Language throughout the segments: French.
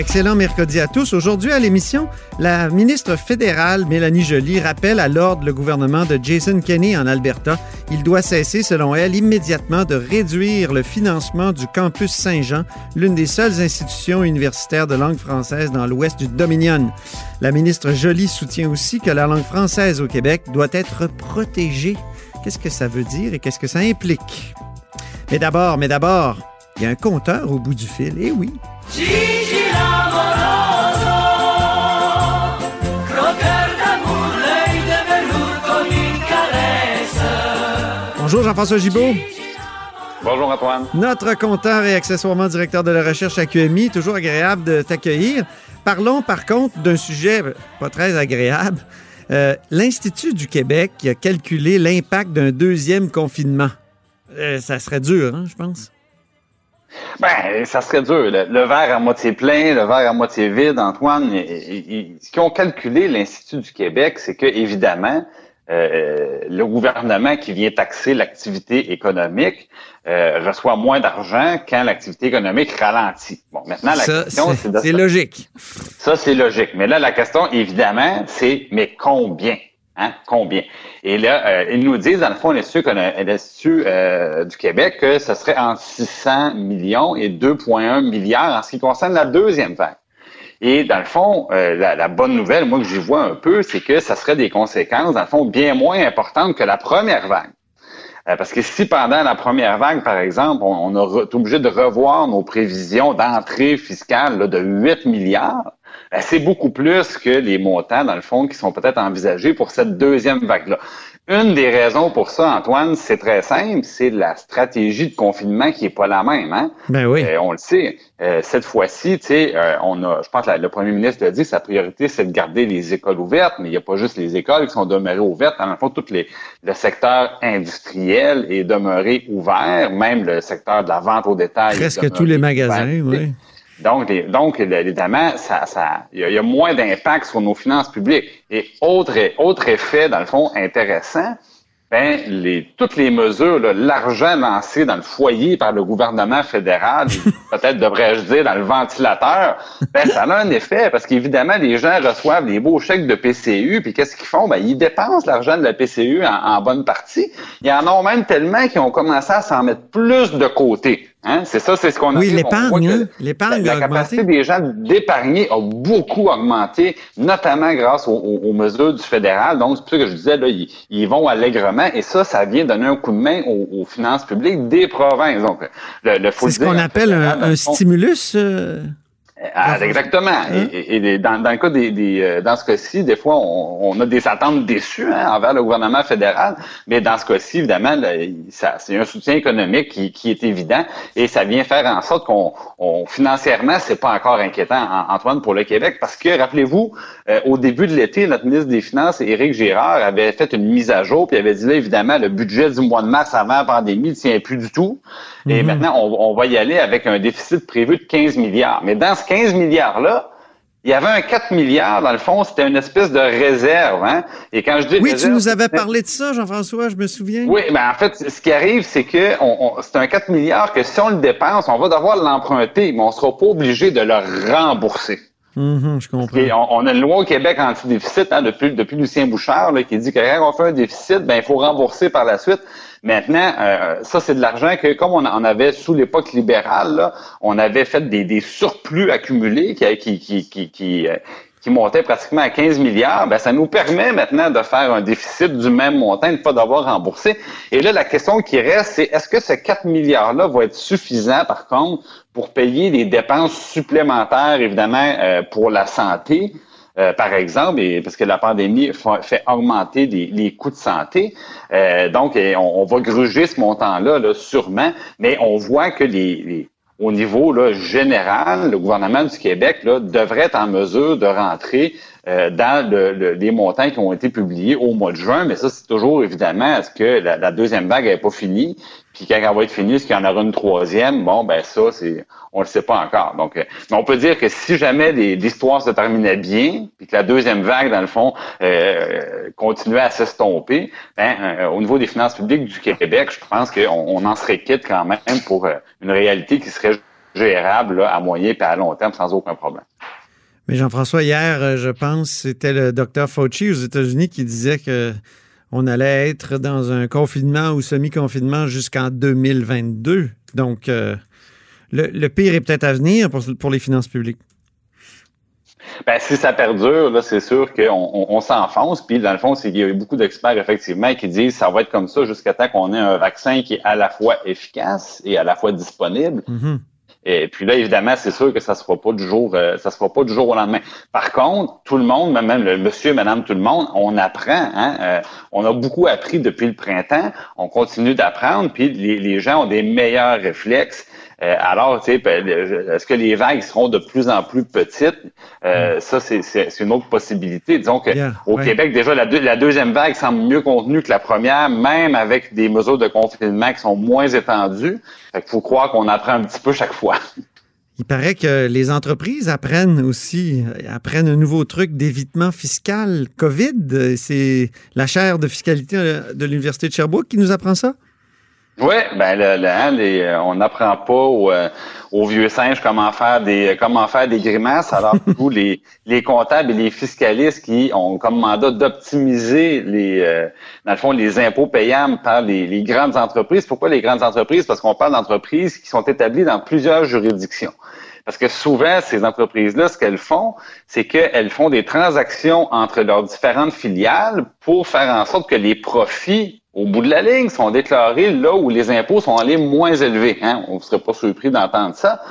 Excellent mercredi à tous. Aujourd'hui à l'émission, la ministre fédérale Mélanie Joly rappelle à l'ordre le gouvernement de Jason Kenney en Alberta. Il doit cesser, selon elle, immédiatement de réduire le financement du campus Saint-Jean, l'une des seules institutions universitaires de langue française dans l'ouest du Dominion. La ministre Joly soutient aussi que la langue française au Québec doit être protégée. Qu'est-ce que ça veut dire et qu'est-ce que ça implique? Mais d'abord, mais d'abord, il y a un compteur au bout du fil. Eh oui. Bonjour Jean-François Gibault. Bonjour Antoine. Notre compteur et accessoirement directeur de la recherche à QMI, toujours agréable de t'accueillir. Parlons par contre d'un sujet pas très agréable. Euh, L'Institut du Québec qui a calculé l'impact d'un deuxième confinement. Euh, ça serait dur, hein, je pense. Ben, ça serait dur. Le, le verre à moitié plein, le verre à moitié vide, Antoine. et- et- et ce qu'ils ont calculé l'Institut du Québec, c'est que évidemment, euh, le gouvernement qui vient taxer l'activité économique euh, reçoit moins d'argent quand l'activité économique ralentit. Bon, maintenant la Ça, question, c'est c'est de c'est logique. Ça, c'est logique. Mais là, la question, évidemment, c'est mais combien? Hein? Combien? Et là, euh, ils nous disent, dans le fond, l'Institut, euh, du Québec, que ce serait entre 600 millions et 2,1 milliards en ce qui concerne la deuxième vague. Et dans le fond, euh, la, bonne nouvelle, moi que j'y vois un peu, c'est que ça serait des conséquences, dans le fond, bien moins importantes que la première vague. Euh, Parce que si pendant la première vague, par exemple, on, on été obligé de revoir nos prévisions d'entrée fiscale de 8 milliards, ben, c'est beaucoup plus que les montants, dans le fond, qui sont peut-être envisagés pour cette deuxième vague-là. Une des raisons pour ça, Antoine, c'est très simple, c'est la stratégie de confinement qui est pas la même. Hein? Ben oui. Euh, on le sait. Euh, cette fois-ci, tu sais, euh, on a, je pense que le premier ministre l'a dit, sa priorité, c'est de garder les écoles ouvertes, mais il n'y a pas juste les écoles qui sont demeurées ouvertes. Le fond, tout les, le secteur industriel est demeuré ouvert, même le secteur de la vente au détail. Presque tous les ouvert. magasins, oui. Donc, les- donc évidemment, ça, ça, il y, y a moins d'impact sur nos finances publiques. Et autre, autre effet, dans le fond, intéressant, ben, les, toutes les mesures, l'argent lancé dans le foyer par le gouvernement fédéral, peut-être devrais-je dire dans le ventilateur, ben, ça a un effet parce qu'évidemment, les gens reçoivent des beaux chèques de PCU, puis qu'est-ce qu'ils font? Ben, ils dépensent l'argent de la PCU en, en bonne partie. Il y en a même tellement qui ont commencé à s'en mettre plus de côté. Hein? C'est ça, c'est ce qu'on a Oui, l'épargne, hein? L'épargne la, la capacité des gens d'épargner a beaucoup augmenté, notamment grâce aux, aux- aux mesures du fédéral. Donc, c'est pour ça que je disais, là, ils, ils vont allègrement. Et ça, ça vient donner un coup de main aux, aux finances publiques des provinces. Donc, le, le C'est ce qu'on le appelle un, un stimulus. euh, exactement. Hein? Et, et- dans, dans le cas des, des, euh, dans ce cas-ci, des fois, on, on a des attentes déçues hein, envers le gouvernement fédéral, mais dans ce cas-ci, évidemment, là, il- ça- c'est un soutien économique qui, qui est évident et ça vient faire en sorte qu'on on, financièrement, c'est pas encore inquiétant, An- Antoine, pour le Québec, parce que rappelez-vous, euh, au début de l'été, notre ministre des Finances, Éric Girard, avait fait une mise à jour, puis avait dit là, évidemment, le budget du mois de mars avant la pandémie ne tient plus du tout. Et Mhm. maintenant, on, on va y aller avec un déficit prévu de 15 milliards. Mais dans ce 15 milliards-là, il y avait un 4 milliards, dans le fond, c'était une espèce de réserve. Hein? Et quand je dis Oui, tu nous avais parlé de ça, Jean-François, je me souviens. Oui, ben en fait, ce qui arrive, c'est que on, on- c'est un 4 milliards que si on le dépense, on va devoir l'emprunter, mais on sera pas obligé de le rembourser. Mhm, je comprends. Et on, on a une loi au Québec anti-déficit hein, depuis, depuis Lucien Bouchard là, qui dit que quand on fait un déficit, ben il faut rembourser par la suite. Maintenant, euh, ça c'est de l'argent que comme on en avait sous l'époque libérale, là, on avait fait des, des surplus accumulés qui, qui, qui, qui, qui, euh, qui montait pratiquement à 15 milliards, ben, ça nous permet maintenant de faire un déficit du même montant et de ne pas devoir rembourser. Et là, la question qui reste, c'est est-ce que ce 4 milliards-là va être suffisant, par contre, pour payer les dépenses supplémentaires, évidemment, euh, pour la santé? Euh, par exemple, et, parce que la pandémie fait augmenter les, coûts de santé. Euh, donc, on, va gruger ce montant-là, là, sûrement, mais on voit que les au niveau là, général, le gouvernement du Québec là, devrait être en mesure de rentrer euh, dans le, les montants qui ont été publiés au mois de juin, mais ça, c'est toujours évidemment, est-ce que la, deuxième vague n'est pas finie? Puis quand elle va être finie, est-ce qu'il y en aura une troisième? Bon, ben ça, c'est on le sait pas encore. Donc, euh, mais on peut dire que si jamais l'histoire se terminait bien, puis que la deuxième vague, dans le fond, euh, continuait à s'estomper, ben, euh, au niveau des finances publiques du Québec, je pense qu'on on en serait quitte quand même pour une réalité qui serait gérable à moyen et à long terme sans aucun problème. Mais Jean-François, hier, je pense, c'était le docteur Fauci aux États-Unis qui disait que on allait être dans un confinement ou semi-confinement jusqu'en 2022. Donc, euh, le, pire est peut-être à venir pour, les finances publiques. Ben, si ça perdure, là, c'est sûr qu'on on, s'enfonce. Puis, dans le fond, qu'il y a eu beaucoup d'experts, effectivement, qui disent que ça va être comme ça jusqu'à temps qu'on ait un vaccin qui est à la fois efficace et à la fois disponible. Mm-hmm. Et puis là, évidemment, c'est sûr que ça se fera pas du jour, euh, ça se fera pas du jour au lendemain. Par contre, tout le monde, même le monsieur, madame, tout le monde, on apprend. Hein, euh, on a beaucoup appris depuis le printemps. On continue d'apprendre. Puis les, les gens ont des meilleurs réflexes. Euh, alors, tu sais, ben, est-ce que les vagues seront de plus en plus petites? Euh, mm. Ça, c'est une autre possibilité. Disons que au Québec, déjà, la, la, deuxième vague semble mieux contenue que la première, même avec des mesures de confinement qui sont moins étendues. Fait qu'il faut croire qu'on apprend un petit peu chaque fois. Il paraît que les entreprises apprennent aussi, apprennent un nouveau truc d'évitement fiscal COVID. C'est la chaire de fiscalité de l'Université de Sherbrooke qui nous apprend ça? Oui, ben le, hein, euh, on n'apprend pas euh, aux, vieux singes comment faire des comment faire des grimaces, alors que les, les comptables et les fiscalistes qui ont comme mandat d'optimiser les euh, dans le fond les impôts payables par les, les grandes entreprises. Pourquoi les grandes entreprises? Parce qu'on parle d'entreprises qui sont établies dans plusieurs juridictions. Parce que souvent, ces entreprises-là, ce qu'elles font, c'est qu'elles font des transactions entre leurs différentes filiales pour faire en sorte que les profits au bout de la ligne, sont déclarés là où les impôts sont allés moins élevés. Hein? On ne serait pas surpris d'entendre ça.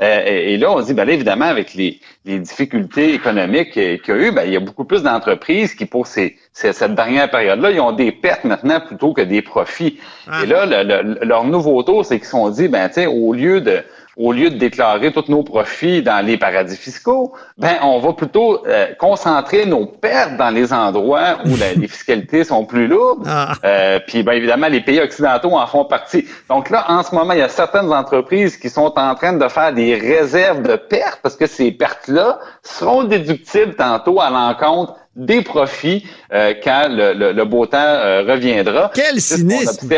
Euh, et, là, on dit, ben évidemment, avec les, difficultés économiques qu'il y a eu, ben, il y a beaucoup plus d'entreprises qui, pour ces, cette dernière période-là, ils ont des pertes maintenant plutôt que des profits. Ah. Et là, leur nouveau tour, c'est qu'ils se sont dit, ben, au lieu de au lieu de déclarer tous nos profits dans les paradis fiscaux, ben on va plutôt euh, concentrer nos pertes dans les endroits où les fiscalités sont plus lourdes. Ah. Euh, puis ben évidemment les pays occidentaux en font partie. Donc là en ce moment il y a certaines entreprises qui sont en train de faire des réserves de pertes parce que ces pertes là seront déductibles tantôt à l'encontre des profits euh, quand le, beau temps reviendra. Quel cynisme!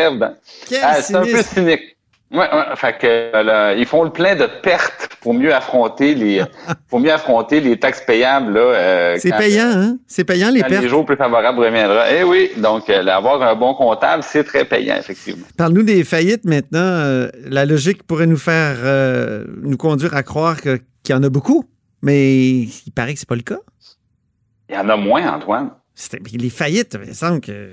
Quel ah, C'est un peu cynique. Ouais, ouais, fait que ils font le plein de pertes pour mieux affronter les pour mieux affronter les taxes payables là. Euh, c'est payant, hein? C'est payant les pertes. Les jours plus favorables reviendra. Eh oui, donc euh, avoir un bon comptable, c'est très payant effectivement. Parle-nous des faillites maintenant. Euh, la logique pourrait nous faire nous conduire à croire qu'il y en a beaucoup, mais il paraît que c'est pas le cas. Il y en a moins, Antoine. Les faillites, il me semble que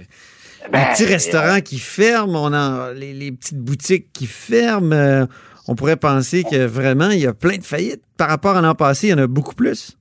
ben, les petits restaurants qui ferment, on a les, petites boutiques qui ferment. Euh, on pourrait penser que vraiment, il y a plein de faillites. Par rapport à l'an passé, il y en a beaucoup plus.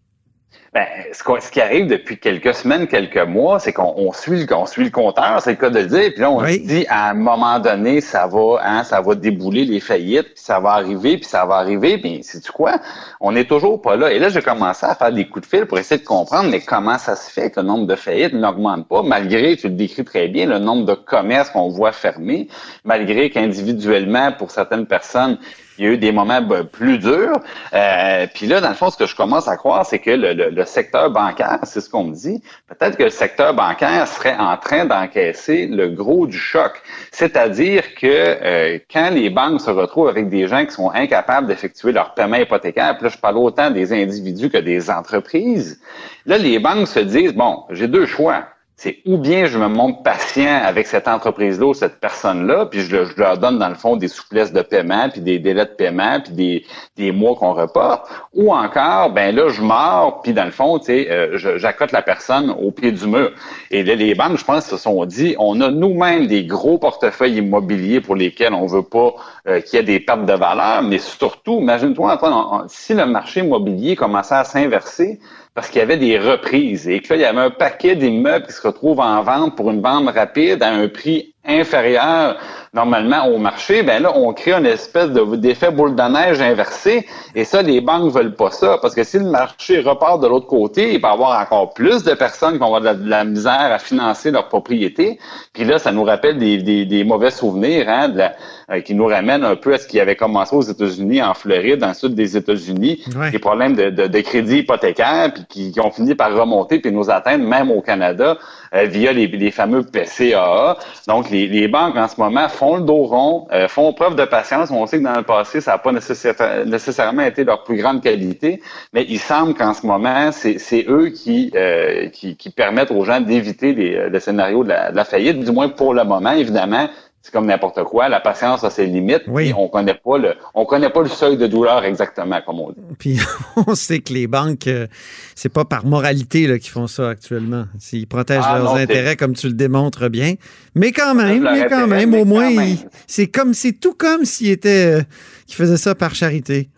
Ben, ce, qui arrive depuis quelques semaines, quelques mois, c'est qu'on suit, on suit le compteur, c'est le cas de le dire, puis là, on se dit à un moment donné, ça va, hein, ça va débouler les faillites, puis ça va arriver, puis ça va arriver, puis c'est tu quoi? On n'est toujours pas là. Et là, j'ai commencé à faire des coups de fil pour essayer de comprendre, mais comment ça se fait que le nombre de faillites n'augmente pas, malgré, tu le décris très bien, le nombre de commerces qu'on voit fermés, malgré qu'individuellement, pour certaines personnes, il y a eu des moments ben, plus durs. Euh, puis là, dans le fond, ce que je commence à croire, c'est que le, secteur bancaire, c'est ce qu'on me dit, peut-être que le secteur bancaire serait en train d'encaisser le gros du choc. C'est-à-dire que euh, quand les banques se retrouvent avec des gens qui sont incapables d'effectuer leur paiement hypothécaire, puis là, je parle autant des individus que des entreprises, là, les banques se disent, bon, j'ai deux choix c'est ou bien je me montre patient avec cette entreprise-là ou cette personne-là, puis je, leur donne dans le fond des souplesses de paiement, puis des délais de paiement, puis des, des mois qu'on reporte, ou encore, ben là, je mords, puis dans le fond, tu sais, euh, j'accote la personne au pied du mur. Et là, les banques, je pense, se sont dit, on a nous-mêmes des gros portefeuilles immobiliers pour lesquels on veut pas euh, qu'il y ait des pertes de valeur, mais surtout, imagine-toi, si le marché immobilier commençait à s'inverser, parce qu'il y avait des reprises et que il y avait un paquet d'immeubles qui se retrouvent en vente pour une vente rapide à un prix inférieur normalement au marché, ben là, on crée une espèce de d'effet boule de neige inversé. Et ça, les banques veulent pas ça. Parce que si le marché repart de l'autre côté, il va y avoir encore plus de personnes qui vont avoir de la, misère à financer leur propriété. Puis là, ça nous rappelle des, mauvais souvenirs hein, euh, qui nous ramènent un peu à ce qui avait commencé aux États-Unis, en Floride, dans le sud des États-Unis, des problèmes de, de, de, crédit hypothécaire, puis qui, qui, ont fini par remonter puis nous atteindre même au Canada euh, via les, les, fameux PCAA. Donc, les, les, banques en ce moment font le dos rond, euh, font preuve de patience. On sait que dans le passé, ça n'a pas nécessairement été leur plus grande qualité, mais il semble qu'en ce moment, c'est eux qui, euh, qui, qui, permettent aux gens d'éviter le scénario de la, de la faillite, du moins pour le moment, évidemment c'est comme n'importe quoi. La patience a ses limites. Oui. on connaît pas le, on connaît pas le seuil de douleur exactement comme on dit. Puis on sait que les banques, euh, c'est pas par moralité qu'ils font ça actuellement. Ils protègent ah, leurs intérêts comme tu le démontres bien. Mais quand même, mais quand même, au moins, c'est comme, c'est tout comme s'ils étaient, euh, qu'ils faisaient ça par charité.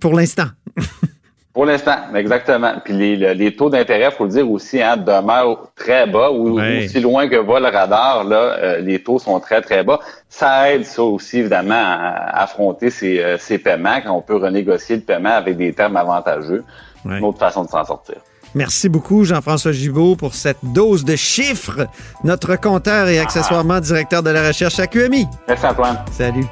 Pour l'instant. Pour l'instant, exactement. Puis les, les taux d'intérêt, faut le dire aussi, hein, demeurent très bas. Ou, aussi loin que va le radar, là, euh, les taux sont très, très bas. Ça aide ça aussi, évidemment, à, affronter ces, euh, ces paiements quand on peut renégocier le paiement avec des termes avantageux. Une autre façon de s'en sortir. Merci beaucoup, Jean-François Gibault, pour cette dose de chiffres. Notre compteur et accessoirement directeur de la recherche à QMI. Merci, Antoine. Salut.